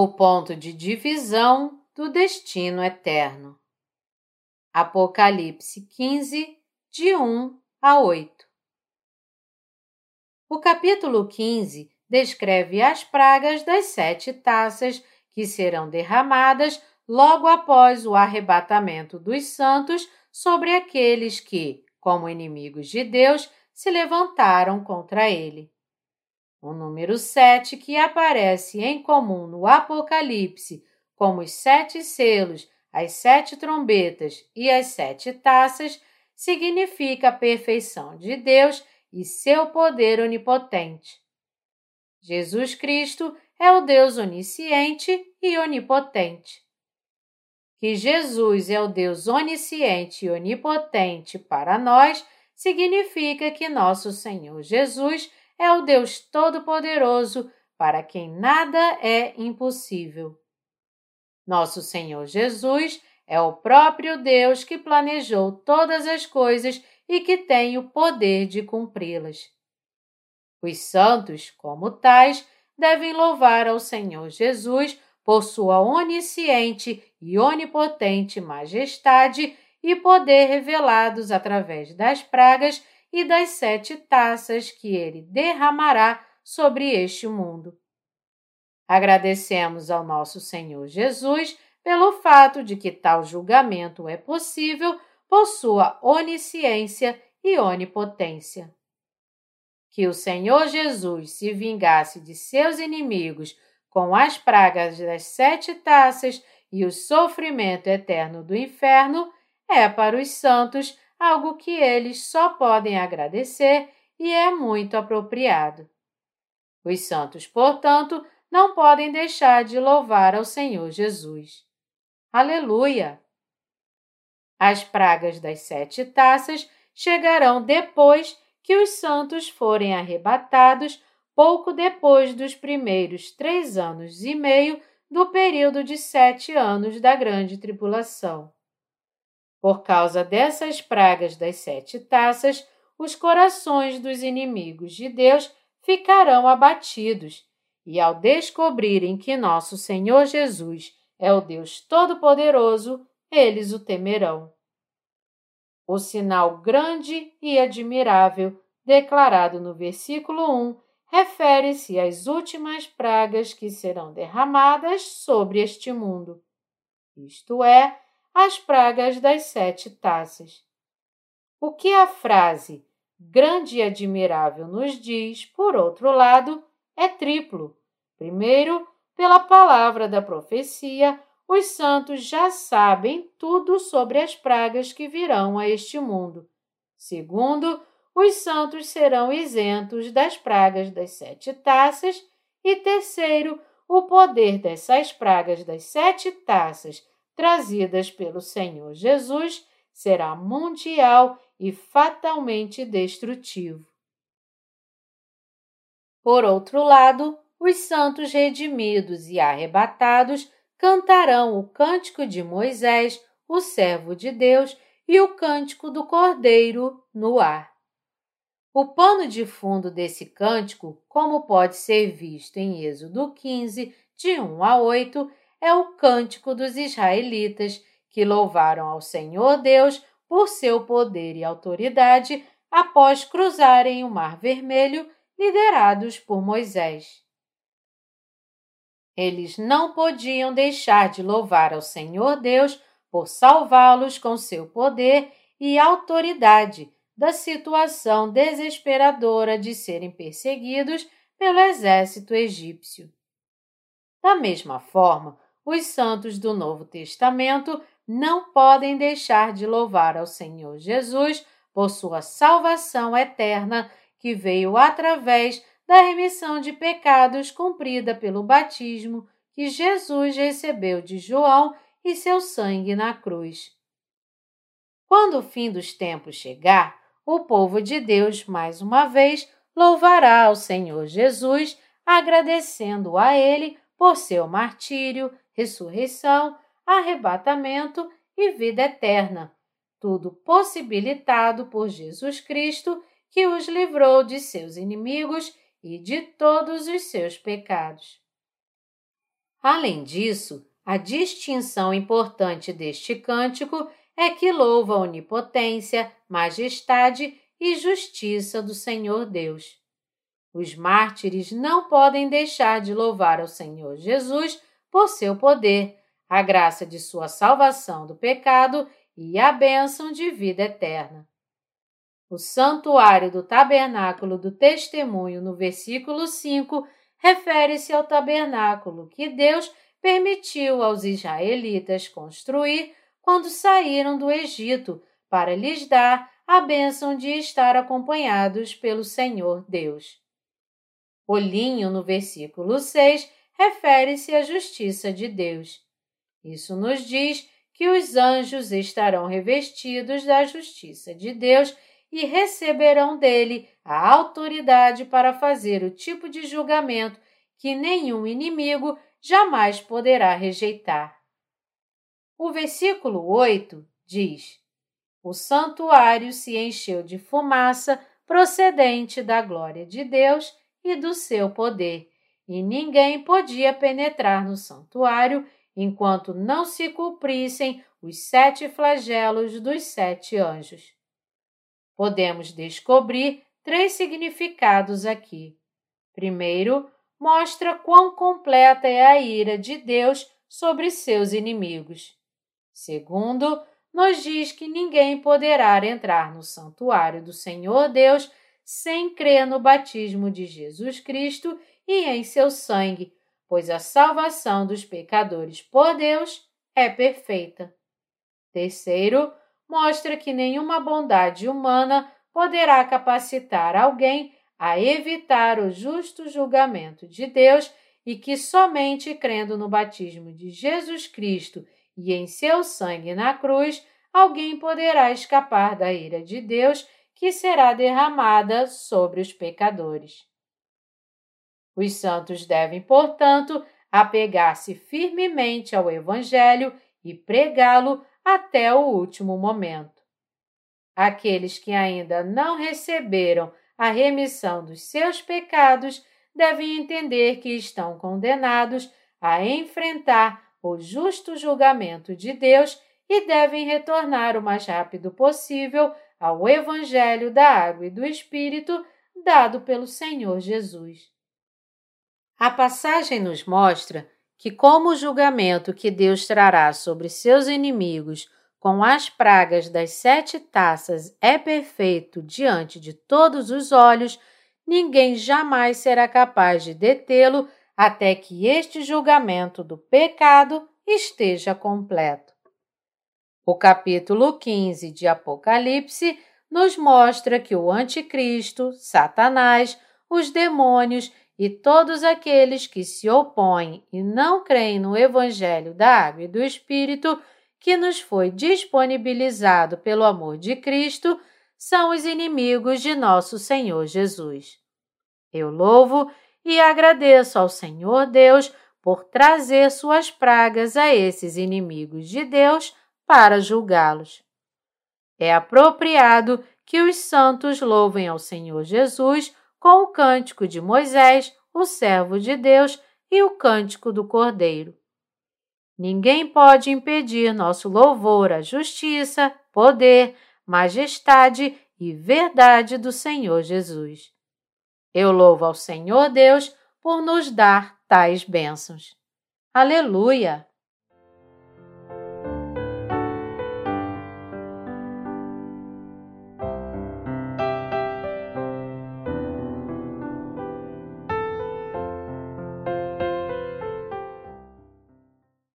o ponto de divisão do destino eterno. Apocalipse 15, de 1 a 8. O capítulo 15 descreve as pragas das sete taças que serão derramadas logo após o arrebatamento dos santos sobre aqueles que, como inimigos de Deus, se levantaram contra ele. O número sete, que aparece em comum no Apocalipse como os sete selos, as sete trombetas e as sete taças, significa a perfeição de Deus e seu poder onipotente. Jesus Cristo é o Deus onisciente e onipotente. Que Jesus é o Deus onisciente e onipotente para nós significa que nosso Senhor Jesus é o Deus Todo-Poderoso para quem nada é impossível. Nosso Senhor Jesus é o próprio Deus que planejou todas as coisas e que tem o poder de cumpri-las. Os santos, como tais, devem louvar ao Senhor Jesus por sua onisciente e onipotente majestade e poder revelados através das pragas e das sete taças que ele derramará sobre este mundo. Agradecemos ao nosso Senhor Jesus pelo fato de que tal julgamento é possível por sua onisciência e onipotência. Que o Senhor Jesus se vingasse de seus inimigos com as pragas das sete taças e o sofrimento eterno do inferno é para os santos algo que eles só podem agradecer e é muito apropriado. Os santos, portanto, não podem deixar de louvar ao Senhor Jesus. Aleluia! As pragas das sete taças chegarão depois que os santos forem arrebatados, pouco depois dos primeiros três anos e meio do período de sete anos da grande tribulação. Por causa dessas pragas das sete taças, os corações dos inimigos de Deus ficarão abatidos, e ao descobrirem que nosso Senhor Jesus é o Deus Todo-Poderoso, eles o temerão. O sinal grande e admirável, declarado no versículo 1, refere-se às últimas pragas que serão derramadas sobre este mundo, isto é, as pragas das sete taças. O que a frase grande e admirável nos diz, por outro lado, é triplo. Primeiro, pela palavra da profecia, os santos já sabem tudo sobre as pragas que virão a este mundo. Segundo, os santos serão isentos das pragas das sete taças. E terceiro, o poder dessas pragas das sete taças trazidas pelo Senhor Jesus será mundial e fatalmente destrutivo. Por outro lado, os santos redimidos e arrebatados cantarão o cântico de Moisés, o servo de Deus, e o cântico do Cordeiro no ar. O pano de fundo desse cântico, como pode ser visto em Êxodo 15, de 1 a 8, é o cântico dos israelitas que louvaram ao Senhor Deus por seu poder e autoridade após cruzarem o Mar Vermelho, liderados por Moisés. Eles não podiam deixar de louvar ao Senhor Deus por salvá-los com seu poder e autoridade da situação desesperadora de serem perseguidos pelo exército egípcio. Da mesma forma, os santos do Novo Testamento não podem deixar de louvar ao Senhor Jesus por sua salvação eterna que veio através da remissão de pecados cumprida pelo batismo que Jesus recebeu de João e seu sangue na cruz. Quando o fim dos tempos chegar, o povo de Deus mais uma vez louvará ao Senhor Jesus, agradecendo a Ele por seu martírio, ressurreição, arrebatamento e vida eterna, tudo possibilitado por Jesus Cristo, que os livrou de seus inimigos e de todos os seus pecados. Além disso, a distinção importante deste cântico é que louva a onipotência, majestade e justiça do Senhor Deus. Os mártires não podem deixar de louvar ao Senhor Jesus por seu poder, a graça de sua salvação do pecado e a bênção de vida eterna. O santuário do tabernáculo do testemunho, no versículo 5, refere-se ao tabernáculo que Deus permitiu aos israelitas construir quando saíram do Egito para lhes dar a bênção de estar acompanhados pelo Senhor Deus. O linho, no versículo 6, refere-se à justiça de Deus. Isso nos diz que os anjos estarão revestidos da justiça de Deus e receberão dele a autoridade para fazer o tipo de julgamento que nenhum inimigo jamais poderá rejeitar. O versículo 8 diz: O santuário se encheu de fumaça procedente da glória de Deus e do seu poder, e ninguém podia penetrar no santuário enquanto não se cumprissem os sete flagelos dos sete anjos. Podemos descobrir três significados aqui. Primeiro, mostra quão completa é a ira de Deus sobre seus inimigos. Segundo, nos diz que ninguém poderá entrar no santuário do Senhor Deus sem crer no batismo de Jesus Cristo e em seu sangue, pois a salvação dos pecadores por Deus é perfeita. Terceiro, mostra que nenhuma bondade humana poderá capacitar alguém a evitar o justo julgamento de Deus e que somente crendo no batismo de Jesus Cristo e em seu sangue na cruz, alguém poderá escapar da ira de Deus que será derramada sobre os pecadores. Os santos devem, portanto, apegar-se firmemente ao Evangelho e pregá-lo até o último momento. Aqueles que ainda não receberam a remissão dos seus pecados, devem entender que estão condenados a enfrentar o justo julgamento de Deus e devem retornar o mais rápido possível ao Evangelho da Água e do Espírito dado pelo Senhor Jesus. A passagem nos mostra que, como o julgamento que Deus trará sobre seus inimigos com as pragas das sete taças é perfeito diante de todos os olhos, ninguém jamais será capaz de detê-lo até que este julgamento do pecado esteja completo. O capítulo 15 de Apocalipse nos mostra que o Anticristo, Satanás, os demônios e todos aqueles que se opõem e não creem no Evangelho da Água e do Espírito que nos foi disponibilizado pelo amor de Cristo são os inimigos de nosso Senhor Jesus. Eu louvo e agradeço ao Senhor Deus por trazer suas pragas a esses inimigos de Deus para julgá-los. É apropriado que os santos louvem ao Senhor Jesus com o cântico de Moisés, o servo de Deus, e o cântico do Cordeiro. Ninguém pode impedir nosso louvor à justiça, poder, majestade e verdade do Senhor Jesus. Eu louvo ao Senhor Deus por nos dar tais bênçãos. Aleluia!